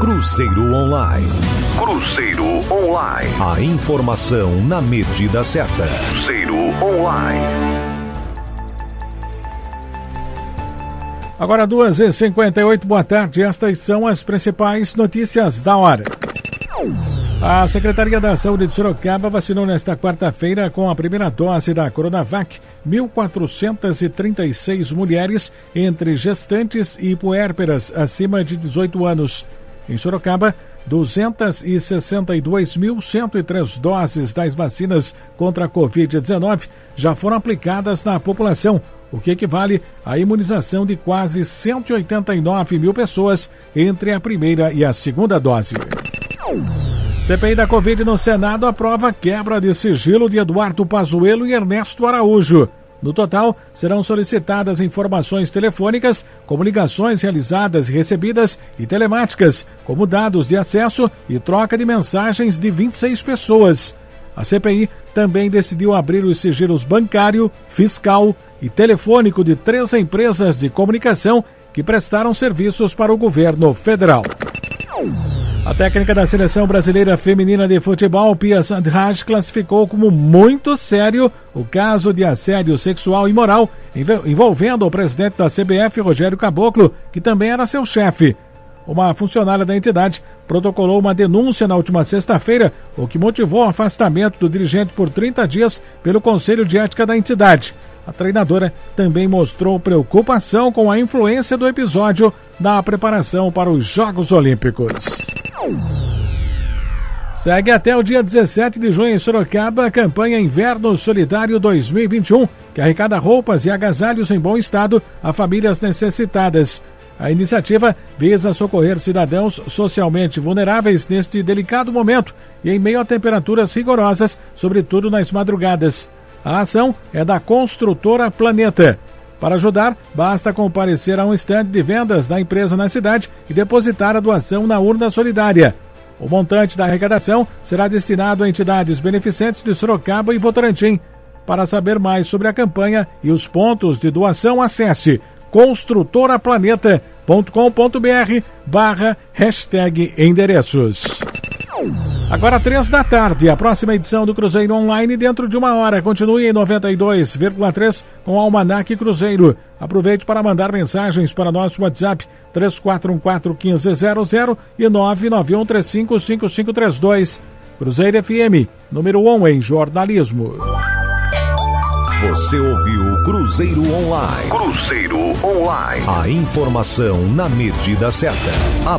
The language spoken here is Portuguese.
Cruzeiro Online. Cruzeiro Online. A informação na medida certa. Cruzeiro Online. Agora 2h58, boa tarde. Estas são as principais notícias da hora. A Secretaria da Saúde de Sorocaba vacinou nesta quarta-feira com a primeira dose da Coronavac 1.436 mulheres entre gestantes e puérperas acima de 18 anos. Em Sorocaba, 262.103 doses das vacinas contra a Covid-19 já foram aplicadas na população, o que equivale à imunização de quase 189 mil pessoas entre a primeira e a segunda dose. CPI da Covid no Senado aprova quebra de sigilo de Eduardo Pazuello e Ernesto Araújo. No total, serão solicitadas informações telefônicas, como ligações realizadas e recebidas e telemáticas, como dados de acesso e troca de mensagens de 26 pessoas. A CPI também decidiu abrir os sigilos bancário, fiscal e telefônico de três empresas de comunicação que prestaram serviços para o governo federal. A técnica da seleção brasileira feminina de futebol, Pia Sandhaj, classificou como muito sério o caso de assédio sexual e moral envolvendo o presidente da CBF, Rogério Caboclo, que também era seu chefe. Uma funcionária da entidade protocolou uma denúncia na última sexta-feira, o que motivou o afastamento do dirigente por 30 dias pelo Conselho de Ética da entidade. A treinadora também mostrou preocupação com a influência do episódio na preparação para os Jogos Olímpicos. Segue até o dia 17 de junho em Sorocaba a campanha Inverno Solidário 2021, que arrecada roupas e agasalhos em bom estado a famílias necessitadas. A iniciativa visa socorrer cidadãos socialmente vulneráveis neste delicado momento e em meio a temperaturas rigorosas, sobretudo nas madrugadas. A ação é da construtora Planeta. Para ajudar, basta comparecer a um estande de vendas da empresa na cidade e depositar a doação na urna solidária. O montante da arrecadação será destinado a entidades beneficentes de Sorocaba e Votorantim. Para saber mais sobre a campanha e os pontos de doação, acesse construtoraplaneta.com.br barra endereços. Agora três da tarde, a próxima edição do Cruzeiro Online dentro de uma hora. Continue em 92,3 com o Almanac Cruzeiro. Aproveite para mandar mensagens para nosso WhatsApp 3414-1500 e 991355532. Cruzeiro FM, número 1 um em jornalismo. Você ouviu Cruzeiro Online. Cruzeiro Online. A informação na medida certa. A